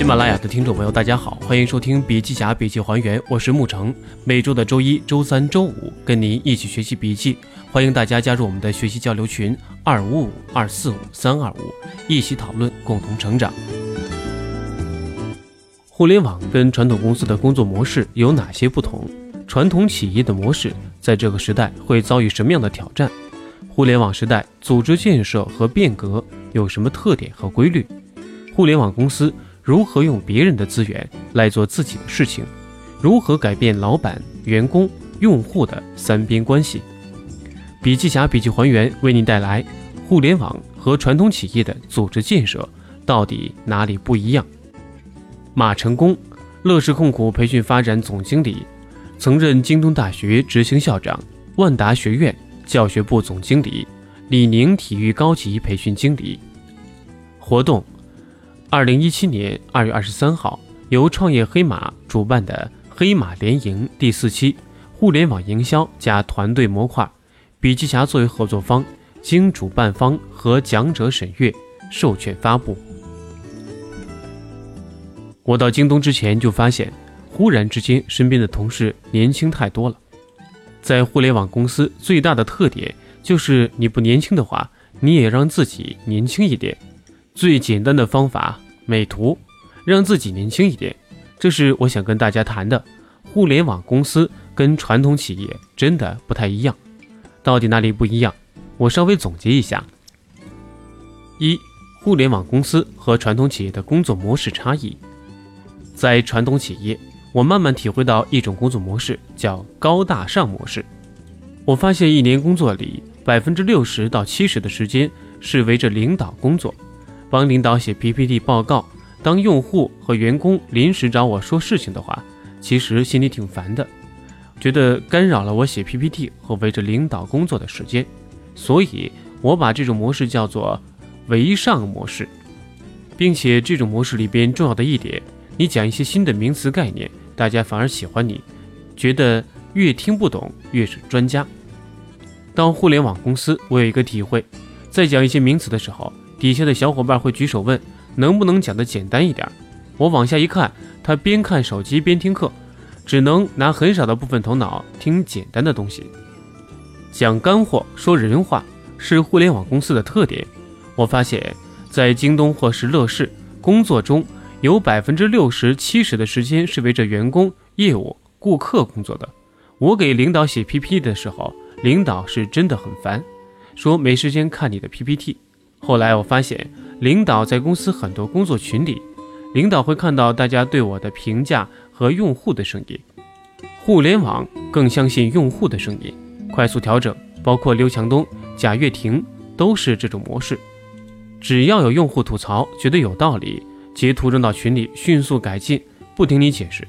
喜马拉雅的听众朋友，大家好，欢迎收听《笔记侠笔记还原》，我是沐橙。每周的周一、周三、周五，跟您一起学习笔记。欢迎大家加入我们的学习交流群：二五五二四五三二五，一起讨论，共同成长。互联网跟传统公司的工作模式有哪些不同？传统企业的模式在这个时代会遭遇什么样的挑战？互联网时代组织建设和变革有什么特点和规律？互联网公司如何用别人的资源来做自己的事情？如何改变老板、员工、用户的三边关系？笔记侠笔记还原为您带来互联网和传统企业的组织建设到底哪里不一样？马成功，乐视控股培训发展总经理，曾任京东大学执行校长、万达学院教学部总经理、李宁体育高级培训经理。活动。二零一七年二月二十三号，由创业黑马主办的黑马联营第四期互联网营销加团队模块，笔记侠作为合作方，经主办方和讲者审阅，授权发布。我到京东之前就发现，忽然之间身边的同事年轻太多了。在互联网公司，最大的特点就是你不年轻的话，你也让自己年轻一点。最简单的方法，美图，让自己年轻一点，这是我想跟大家谈的。互联网公司跟传统企业真的不太一样，到底哪里不一样？我稍微总结一下：一、互联网公司和传统企业的工作模式差异。在传统企业，我慢慢体会到一种工作模式，叫高大上模式。我发现一年工作里，百分之六十到七十的时间是围着领导工作。帮领导写 PPT 报告，当用户和员工临时找我说事情的话，其实心里挺烦的，觉得干扰了我写 PPT 和围着领导工作的时间，所以我把这种模式叫做围上模式，并且这种模式里边重要的一点，你讲一些新的名词概念，大家反而喜欢你，觉得越听不懂越是专家。到互联网公司，我有一个体会，在讲一些名词的时候。底下的小伙伴会举手问，能不能讲的简单一点？我往下一看，他边看手机边听课，只能拿很少的部分头脑听简单的东西。讲干货、说人话是互联网公司的特点。我发现，在京东或是乐视工作中，有百分之六十七十的时间是围着员工、业务、顾客工作的。我给领导写 PPT 的时候，领导是真的很烦，说没时间看你的 PPT。后来我发现，领导在公司很多工作群里，领导会看到大家对我的评价和用户的声音。互联网更相信用户的声音，快速调整，包括刘强东、贾跃亭都是这种模式。只要有用户吐槽，觉得有道理，截图扔到群里，迅速改进，不听你解释，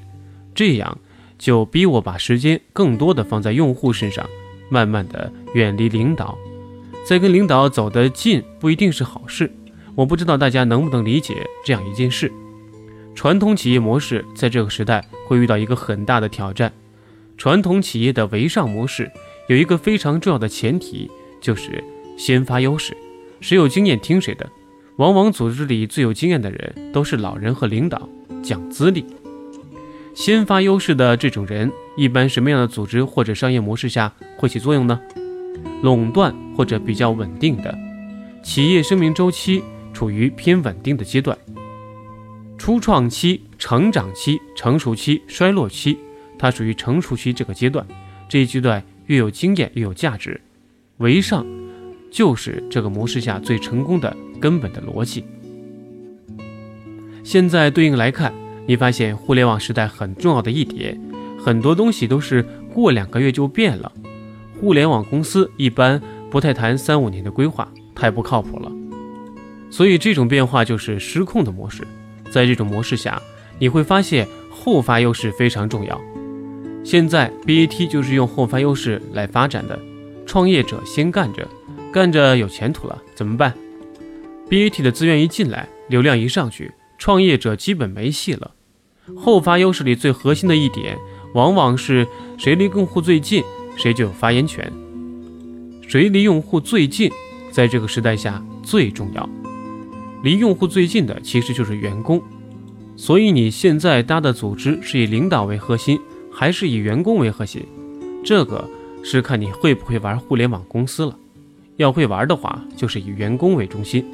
这样就逼我把时间更多的放在用户身上，慢慢的远离领导。在跟领导走得近不一定是好事，我不知道大家能不能理解这样一件事。传统企业模式在这个时代会遇到一个很大的挑战。传统企业的围上模式有一个非常重要的前提，就是先发优势，谁有经验听谁的。往往组织里最有经验的人都是老人和领导，讲资历。先发优势的这种人，一般什么样的组织或者商业模式下会起作用呢？垄断或者比较稳定的企业生命周期处于偏稳定的阶段，初创期、成长期、成熟期、衰落期，它属于成熟期这个阶段。这一阶段越有经验越有价值，为上就是这个模式下最成功的根本的逻辑。现在对应来看，你发现互联网时代很重要的一点，很多东西都是过两个月就变了。物联网公司一般不太谈三五年的规划，太不靠谱了。所以这种变化就是失控的模式。在这种模式下，你会发现后发优势非常重要。现在 BAT 就是用后发优势来发展的。创业者先干着，干着有前途了，怎么办？BAT 的资源一进来，流量一上去，创业者基本没戏了。后发优势里最核心的一点，往往是谁离用户最近。谁就有发言权，谁离用户最近，在这个时代下最重要。离用户最近的其实就是员工，所以你现在搭的组织是以领导为核心，还是以员工为核心？这个是看你会不会玩互联网公司了。要会玩的话，就是以员工为中心。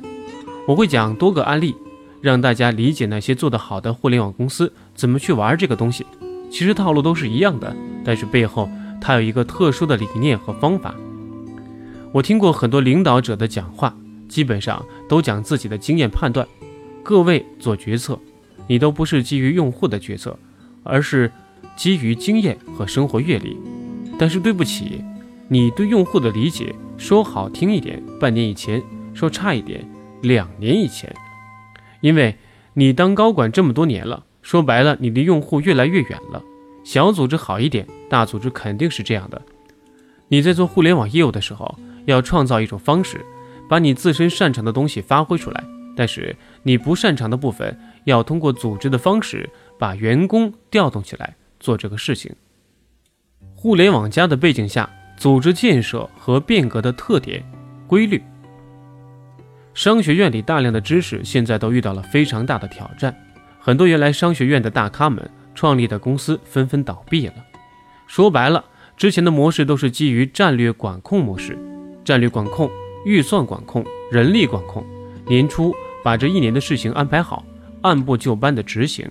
我会讲多个案例，让大家理解那些做得好的互联网公司怎么去玩这个东西。其实套路都是一样的，但是背后他有一个特殊的理念和方法。我听过很多领导者的讲话，基本上都讲自己的经验判断。各位做决策，你都不是基于用户的决策，而是基于经验和生活阅历。但是对不起，你对用户的理解，说好听一点，半年以前；说差一点，两年以前。因为你当高管这么多年了，说白了，你离用户越来越远了。小组织好一点，大组织肯定是这样的。你在做互联网业务的时候，要创造一种方式，把你自身擅长的东西发挥出来。但是你不擅长的部分，要通过组织的方式，把员工调动起来做这个事情。互联网加的背景下，组织建设和变革的特点、规律。商学院里大量的知识现在都遇到了非常大的挑战，很多原来商学院的大咖们创立的公司纷纷倒闭了。说白了，之前的模式都是基于战略管控模式，战略管控、预算管控、人力管控，年初把这一年的事情安排好，按部就班的执行，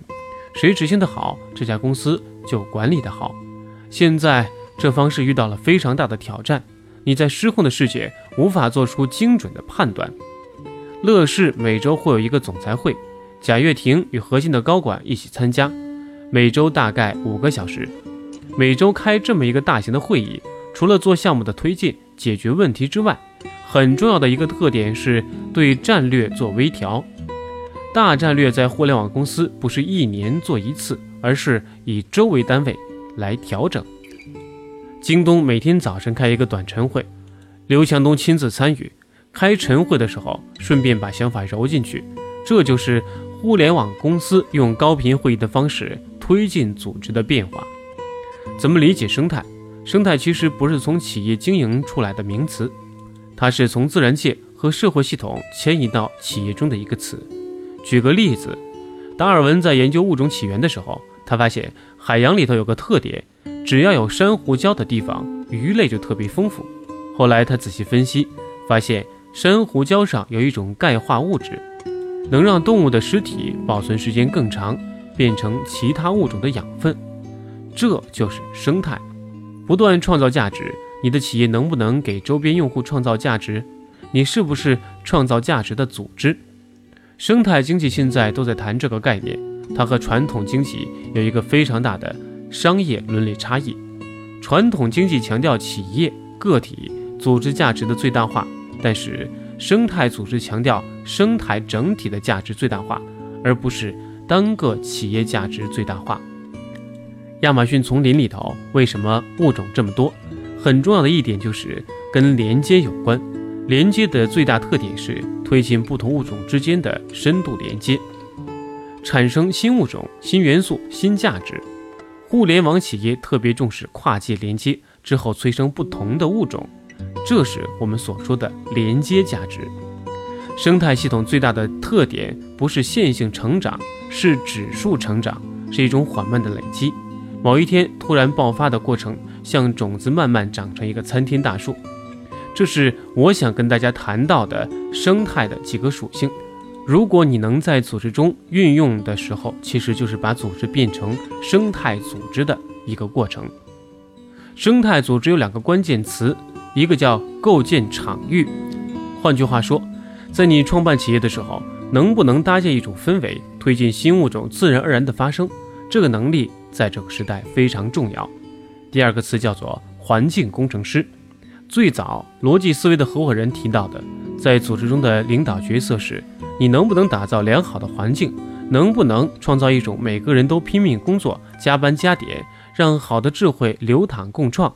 谁执行的好，这家公司就管理的好。现在这方式遇到了非常大的挑战，你在失控的世界无法做出精准的判断。乐视每周会有一个总裁会，贾跃亭与核心的高管一起参加，每周大概五个小时。每周开这么一个大型的会议，除了做项目的推进、解决问题之外，很重要的一个特点是对战略做微调。大战略在互联网公司不是一年做一次，而是以周为单位。来调整。京东每天早晨开一个短晨会，刘强东亲自参与。开晨会的时候，顺便把想法揉进去。这就是互联网公司用高频会议的方式推进组织的变化。怎么理解生态？生态其实不是从企业经营出来的名词，它是从自然界和社会系统迁移到企业中的一个词。举个例子，达尔文在研究物种起源的时候。他发现海洋里头有个特点，只要有珊瑚礁的地方，鱼类就特别丰富。后来他仔细分析，发现珊瑚礁上有一种钙化物质，能让动物的尸体保存时间更长，变成其他物种的养分。这就是生态，不断创造价值。你的企业能不能给周边用户创造价值？你是不是创造价值的组织？生态经济现在都在谈这个概念。它和传统经济有一个非常大的商业伦理差异。传统经济强调企业、个体、组织价值的最大化，但是生态组织强调生态整体的价值最大化，而不是单个企业价值最大化。亚马逊丛林里头为什么物种这么多？很重要的一点就是跟连接有关。连接的最大特点是推进不同物种之间的深度连接。产生新物种、新元素、新价值。互联网企业特别重视跨界连接之后催生不同的物种，这是我们所说的连接价值。生态系统最大的特点不是线性成长，是指数成长，是一种缓慢的累积。某一天突然爆发的过程，像种子慢慢长成一个参天大树。这是我想跟大家谈到的生态的几个属性。如果你能在组织中运用的时候，其实就是把组织变成生态组织的一个过程。生态组织有两个关键词，一个叫构建场域。换句话说，在你创办企业的时候，能不能搭建一种氛围，推进新物种自然而然的发生，这个能力在这个时代非常重要。第二个词叫做环境工程师。最早逻辑思维的合伙人提到的，在组织中的领导角色是。你能不能打造良好的环境？能不能创造一种每个人都拼命工作、加班加点，让好的智慧流淌共创？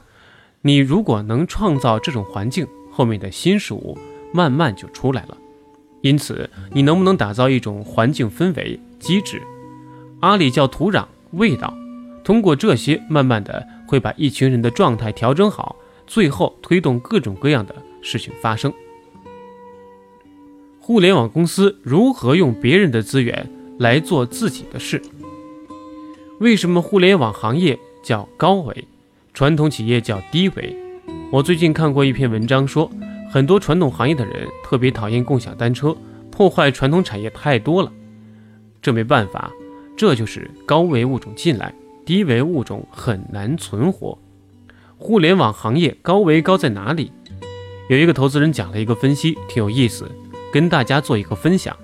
你如果能创造这种环境，后面的新事物慢慢就出来了。因此，你能不能打造一种环境氛围机制？阿里叫土壤味道，通过这些，慢慢的会把一群人的状态调整好，最后推动各种各样的事情发生。互联网公司如何用别人的资源来做自己的事。为什么互联网行业叫高维，传统企业叫低维？我最近看过一篇文章，说很多传统行业的人特别讨厌共享单车，破坏传统产业太多了。这没办法，这就是高维物种进来，低维物种很难存活。互联网行业高维高在哪里？有一个投资人讲了一个分析，挺有意思，跟大家做一个分享。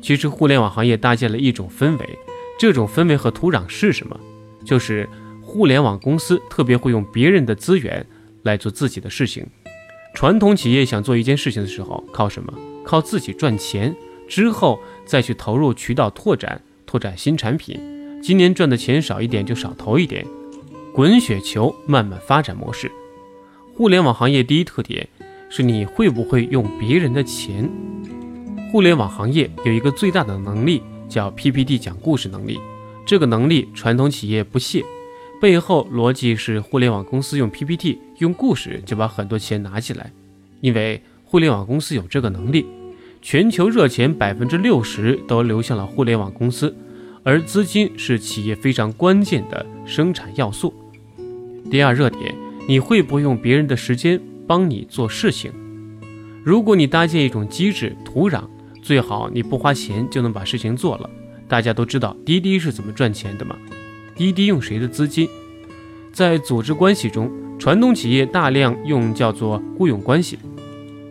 其实互联网行业搭建了一种氛围，这种氛围和土壤是什么？就是互联网公司特别会用别人的资源。来做自己的事情。传统企业想做一件事情的时候，靠什么？靠自己赚钱，之后再去投入渠道拓展，拓展新产品。今年赚的钱少一点就少投一点，滚雪球慢慢发展模式。互联网行业第一特点是你会不会用别人的钱。互联网行业有一个最大的能力叫 PPT 讲故事能力，这个能力传统企业不屑。背后逻辑是互联网公司用 PPT 用故事就把很多钱拿起来，因为互联网公司有这个能力。全球热钱百分之六十都流向了互联网公司，而资金是企业非常关键的生产要素。第二热点，你会不会用别人的时间帮你做事情？如果你搭建一种机制土壤，最好你不花钱就能把事情做了。大家都知道滴滴是怎么赚钱的吗？滴滴用谁的资金？在组织关系中，传统企业大量用叫做雇佣关系。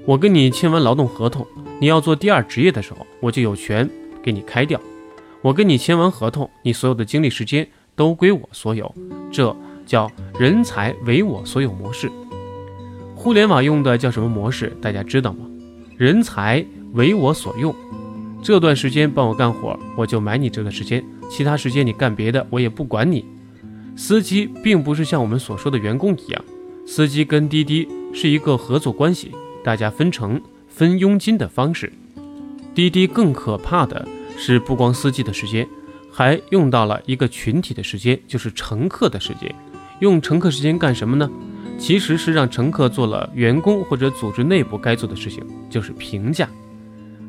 我跟你签完劳动合同，你要做第二职业的时候，我就有权给你开掉。我跟你签完合同，你所有的精力时间都归我所有，这叫人才为我所有模式。互联网用的叫什么模式？大家知道吗？人才为我所用。这段时间帮我干活，我就买你这段时间。其他时间你干别的，我也不管你。司机并不是像我们所说的员工一样，司机跟滴滴是一个合作关系，大家分成分佣金的方式。滴滴更可怕的是，不光司机的时间，还用到了一个群体的时间，就是乘客的时间。用乘客时间干什么呢？其实是让乘客做了员工或者组织内部该做的事情，就是评价。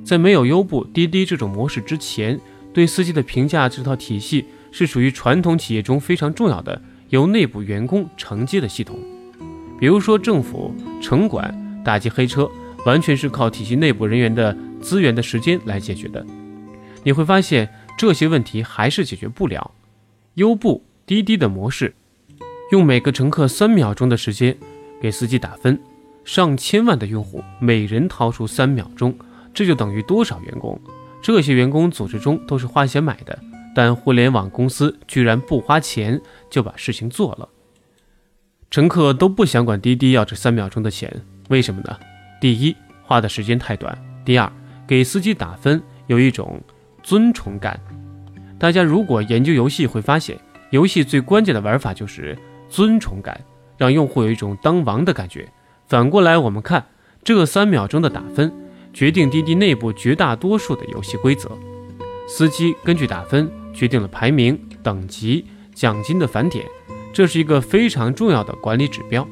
在没有优步、滴滴这种模式之前。对司机的评价这套体系是属于传统企业中非常重要的，由内部员工承接的系统。比如说政府、城管打击黑车，完全是靠体系内部人员的资源的时间来解决的。你会发现这些问题还是解决不了。优步、滴滴的模式，用每个乘客三秒钟的时间给司机打分，上千万的用户每人掏出三秒钟，这就等于多少员工？这些员工组织中都是花钱买的，但互联网公司居然不花钱就把事情做了。乘客都不想管滴滴要这三秒钟的钱，为什么呢？第一，花的时间太短；第二，给司机打分有一种尊崇感。大家如果研究游戏会发现，游戏最关键的玩法就是尊崇感，让用户有一种当王的感觉。反过来，我们看这三秒钟的打分。决定滴滴内部绝大多数的游戏规则，司机根据打分决定了排名、等级、奖金的返点，这是一个非常重要的管理指标。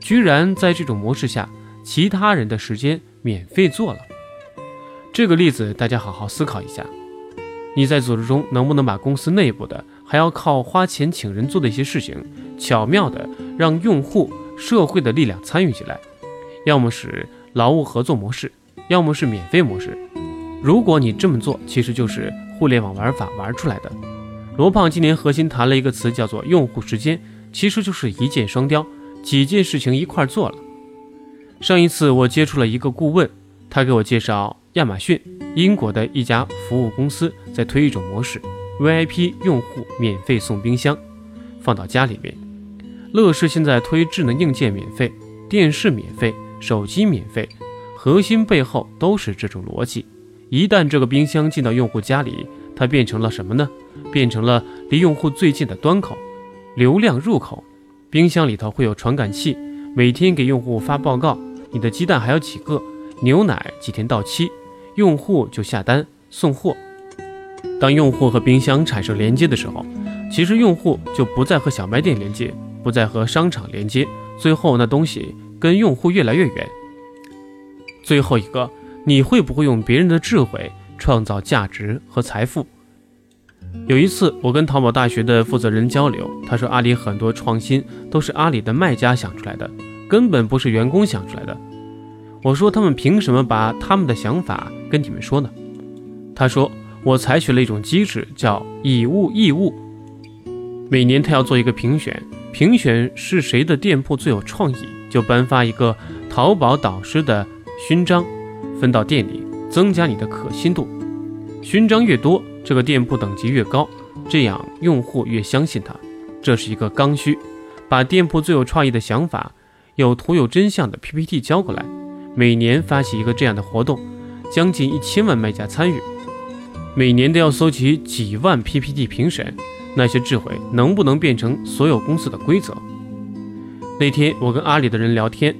居然在这种模式下，其他人的时间免费做了。这个例子大家好好思考一下，你在组织中能不能把公司内部的还要靠花钱请人做的一些事情，巧妙的让用户、社会的力量参与进来，要么是劳务合作模式。要么是免费模式，如果你这么做，其实就是互联网玩法玩出来的。罗胖今年核心谈了一个词，叫做用户时间，其实就是一箭双雕，几件事情一块做了。上一次我接触了一个顾问，他给我介绍亚马逊，英国的一家服务公司在推一种模式，VIP 用户免费送冰箱，放到家里面。乐视现在推智能硬件免费，电视免费，手机免费。核心背后都是这种逻辑。一旦这个冰箱进到用户家里，它变成了什么呢？变成了离用户最近的端口、流量入口。冰箱里头会有传感器，每天给用户发报告：你的鸡蛋还有几个？牛奶几天到期？用户就下单送货。当用户和冰箱产生连接的时候，其实用户就不再和小卖店连接，不再和商场连接，最后那东西跟用户越来越远。最后一个，你会不会用别人的智慧创造价值和财富？有一次，我跟淘宝大学的负责人交流，他说阿里很多创新都是阿里的卖家想出来的，根本不是员工想出来的。我说他们凭什么把他们的想法跟你们说呢？他说我采取了一种机制，叫以物易物。每年他要做一个评选，评选是谁的店铺最有创意，就颁发一个淘宝导师的勋章，分到店里，增加你的可信度。勋章越多。这个店铺等级越高，这样用户越相信他。这是一个刚需，把店铺最有创意的想法、有图有真相的 PPT 交过来。每年发起一个这样的活动，将近一千万卖家参与，每年都要搜集几万 PPT 评审。那些智慧能不能变成所有公司的规则？那天我跟阿里的人聊天，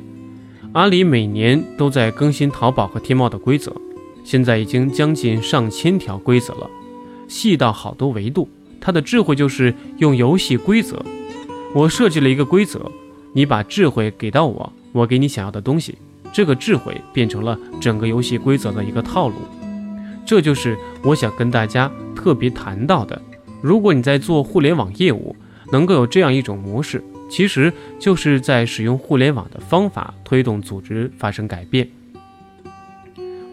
阿里每年都在更新淘宝和天猫的规则，现在已经将近上千条规则了。细到好多维度，它的智慧就是用游戏规则。我设计了一个规则，你把智慧给到我，我给你想要的东西，这个智慧变成了整个游戏规则的一个套路。这就是我想跟大家特别谈到的。如果你在做互联网业务，能够有这样一种模式，其实就是在使用互联网的方法推动组织发生改变。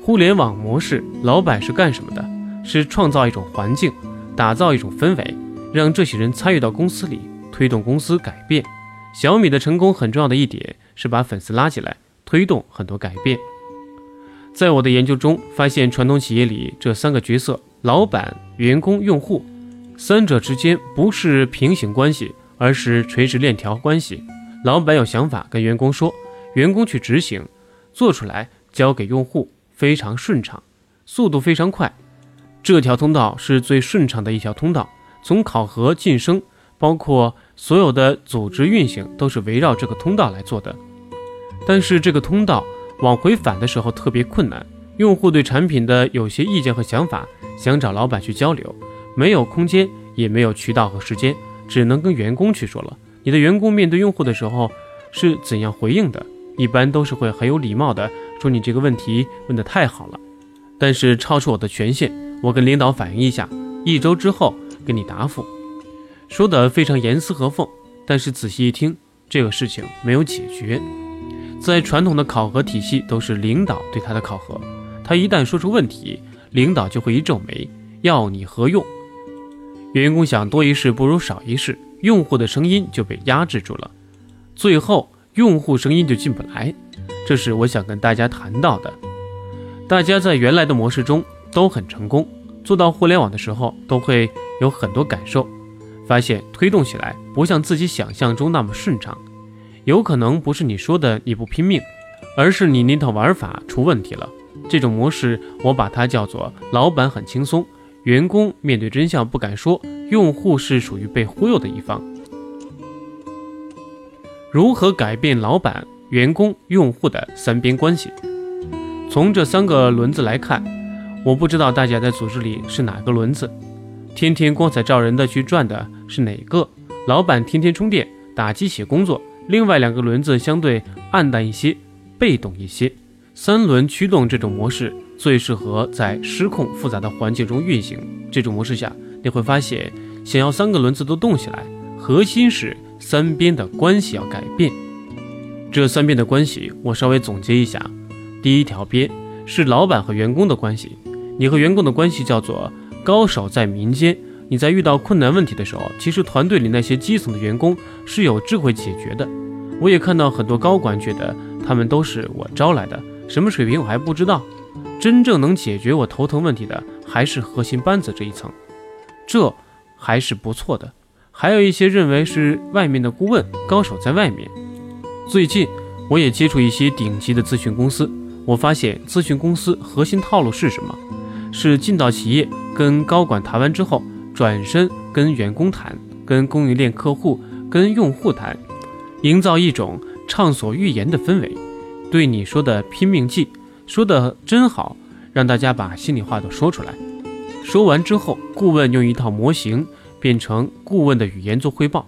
互联网模式，老板是干什么的？是创造一种环境，打造一种氛围，让这些人参与到公司里，推动公司改变。小米的成功很重要的一点是把粉丝拉进来，推动很多改变。在我的研究中发现，传统企业里这三个角色——老板、员工、用户，三者之间不是平行关系，而是垂直链条关系。老板有想法跟员工说，员工去执行，做出来交给用户，非常顺畅，速度非常快。这条通道是最顺畅的一条通道，从考核晋升，包括所有的组织运行，都是围绕这个通道来做的。但是这个通道往回返的时候特别困难，用户对产品的有些意见和想法，想找老板去交流，没有空间，也没有渠道和时间，只能跟员工去说了。你的员工面对用户的时候是怎样回应的？一般都是会很有礼貌的说：“你这个问题问得太好了，但是超出我的权限。”我跟领导反映一下，一周之后给你答复。说的非常严丝合缝，但是仔细一听，这个事情没有解决。在传统的考核体系，都是领导对他的考核，他一旦说出问题，领导就会一皱眉，要你何用？员工想多一事不如少一事，用户的声音就被压制住了，最后用户声音就进不来。这是我想跟大家谈到的。大家在原来的模式中。都很成功，做到互联网的时候都会有很多感受，发现推动起来不像自己想象中那么顺畅，有可能不是你说的你不拼命，而是你那套玩法出问题了。这种模式我把它叫做老板很轻松，员工面对真相不敢说，用户是属于被忽悠的一方。如何改变老板、员工、用户的三边关系？从这三个轮子来看。我不知道大家在组织里是哪个轮子，天天光彩照人的去转的是哪个？老板天天充电打鸡血工作，另外两个轮子相对暗淡一些，被动一些。三轮驱动这种模式最适合在失控复杂的环境中运行。这种模式下，你会发现，想要三个轮子都动起来，核心是三边的关系要改变。这三边的关系，我稍微总结一下：第一条边是老板和员工的关系。你和员工的关系叫做高手在民间。你在遇到困难问题的时候，其实团队里那些基层的员工是有智慧解决的。我也看到很多高管觉得他们都是我招来的，什么水平我还不知道。真正能解决我头疼问题的还是核心班子这一层，这还是不错的。还有一些认为是外面的顾问，高手在外面。最近我也接触一些顶级的咨询公司，我发现咨询公司核心套路是什么？是进到企业跟高管谈完之后，转身跟员工谈，跟供应链客户、跟用户谈，营造一种畅所欲言的氛围。对你说的拼命记，说的真好，让大家把心里话都说出来。说完之后，顾问用一套模型变成顾问的语言做汇报，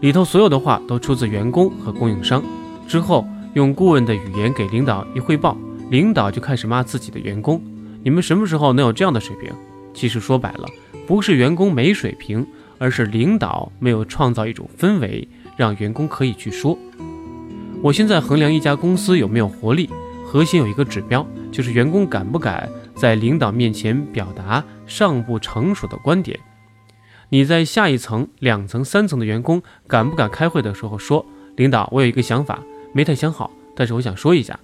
里头所有的话都出自员工和供应商。之后用顾问的语言给领导一汇报，领导就开始骂自己的员工。你们什么时候能有这样的水平？其实说白了，不是员工没水平，而是领导没有创造一种氛围，让员工可以去说。我现在衡量一家公司有没有活力，核心有一个指标，就是员工敢不敢在领导面前表达尚不成熟的观点。你在下一层、两层、三层的员工敢不敢开会的时候说：“领导，我有一个想法，没太想好，但是我想说一下。”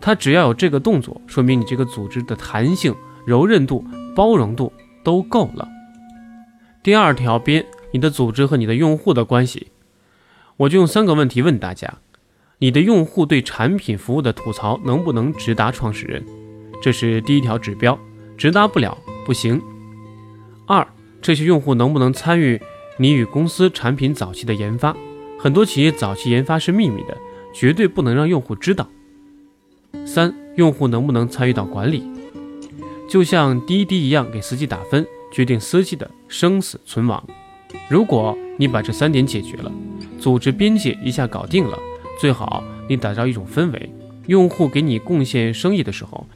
他只要有这个动作，说明你这个组织的弹性、柔韧度、包容度都够了。第二条边，你的组织和你的用户的关系，我就用三个问题问大家：你的用户对产品服务的吐槽能不能直达创始人？这是第一条指标，直达不了不行。二。这些用户能不能参与你与公司产品早期的研发？很多企业早期研发是秘密的，绝对不能让用户知道。三、用户能不能参与到管理？就像滴滴一样，给司机打分，决定司机的生死存亡。如果你把这三点解决了，组织边界一下搞定了，最好你打造一种氛围，用户给你贡献生意的时候，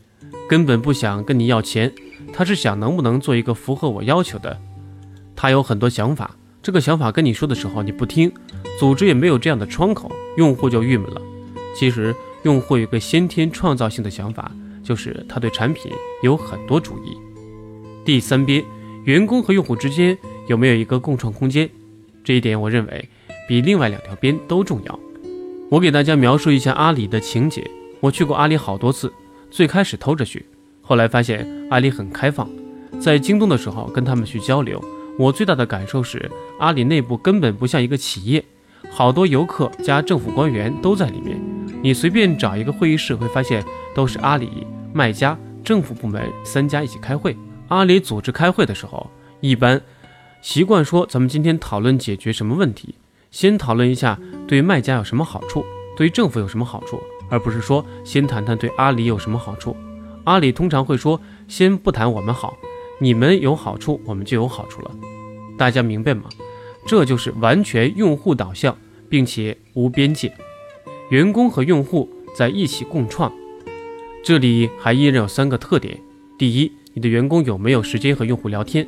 根本不想跟你要钱，他是想能不能做一个符合我要求的。他有很多想法，这个想法跟你说的时候你不听，组织也没有这样的窗口，用户就郁闷了。其实用户有个先天创造性的想法，就是他对产品有很多主意。第三边，员工和用户之间有没有一个共创空间？这一点我认为比另外两条边都重要。我给大家描述一下阿里的情节。我去过阿里好多次，最开始偷着去，后来发现阿里很开放，在京东的时候跟他们去交流。我最大的感受是，阿里内部根本不像一个企业，好多游客加政府官员都在里面。你随便找一个会议室，会发现都是阿里、卖家、政府部门三家一起开会。阿里组织开会的时候，一般习惯说：“咱们今天讨论解决什么问题？先讨论一下对卖家有什么好处，对政府有什么好处，而不是说先谈谈对阿里有什么好处。”阿里通常会说：“先不谈我们好。”你们有好处，我们就有好处了，大家明白吗？这就是完全用户导向，并且无边界，员工和用户在一起共创。这里还依然有三个特点：第一，你的员工有没有时间和用户聊天；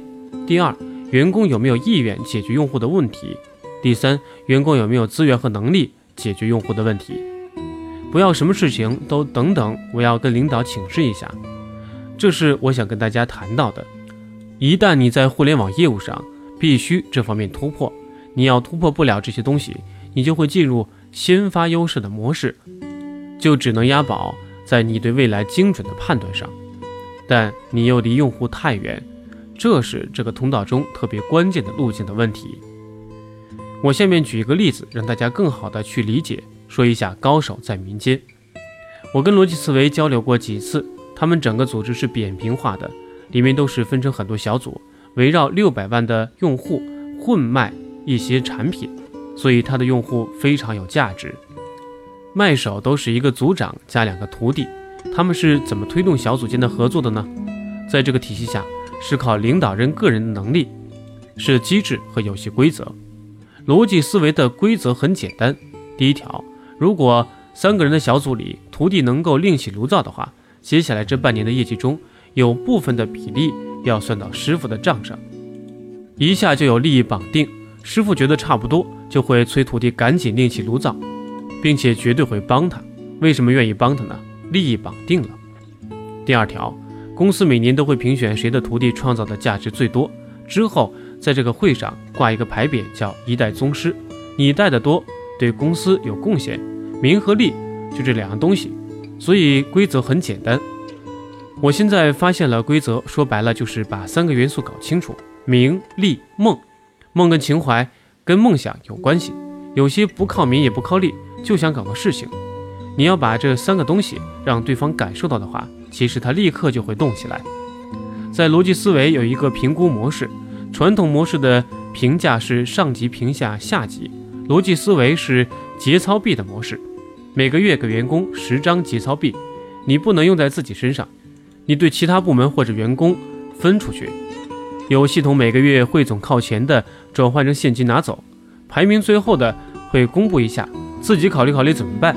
第二，员工有没有意愿解决用户的问题；第三，员工有没有资源和能力解决用户的问题。不要什么事情都等等，我要跟领导请示一下。这是我想跟大家谈到的。一旦你在互联网业务上必须这方面突破，你要突破不了这些东西，你就会进入先发优势的模式，就只能押宝在你对未来精准的判断上，但你又离用户太远，这是这个通道中特别关键的路径的问题。我下面举一个例子，让大家更好的去理解，说一下高手在民间。我跟逻辑思维交流过几次，他们整个组织是扁平化的。里面都是分成很多小组，围绕六百万的用户混卖一些产品，所以他的用户非常有价值。卖手都是一个组长加两个徒弟，他们是怎么推动小组间的合作的呢？在这个体系下，是靠领导人个人的能力，是机制和游戏规则。逻辑思维的规则很简单，第一条，如果三个人的小组里徒弟能够另起炉灶的话，接下来这半年的业绩中。有部分的比例要算到师傅的账上，一下就有利益绑定。师傅觉得差不多，就会催徒弟赶紧另起炉灶，并且绝对会帮他。为什么愿意帮他呢？利益绑定了。第二条，公司每年都会评选谁的徒弟创造的价值最多，之后在这个会上挂一个牌匾，叫一代宗师。你带的多，对公司有贡献，名和利就这两样东西。所以规则很简单。我现在发现了规则，说白了就是把三个元素搞清楚：名利梦。梦跟情怀、跟梦想有关系。有些不靠名也不靠利，就想搞个事情。你要把这三个东西让对方感受到的话，其实他立刻就会动起来。在逻辑思维有一个评估模式，传统模式的评价是上级评价下级，逻辑思维是节操币的模式。每个月给员工十张节操币，你不能用在自己身上。你对其他部门或者员工分出去，有系统每个月汇总靠前的转换成现金拿走，排名最后的会公布一下，自己考虑考虑怎么办。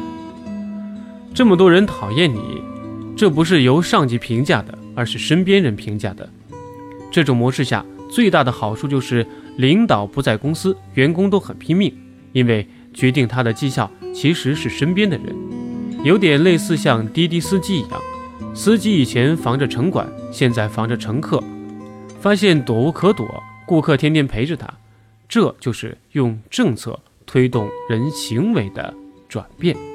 这么多人讨厌你，这不是由上级评价的，而是身边人评价的。这种模式下最大的好处就是领导不在公司，员工都很拼命，因为决定他的绩效其实是身边的人，有点类似像滴滴司机一样，司机以前防着城管，现在防着乘客，发现躲无可躲，顾客天天陪着他，这就是用政策推动人行为的转变。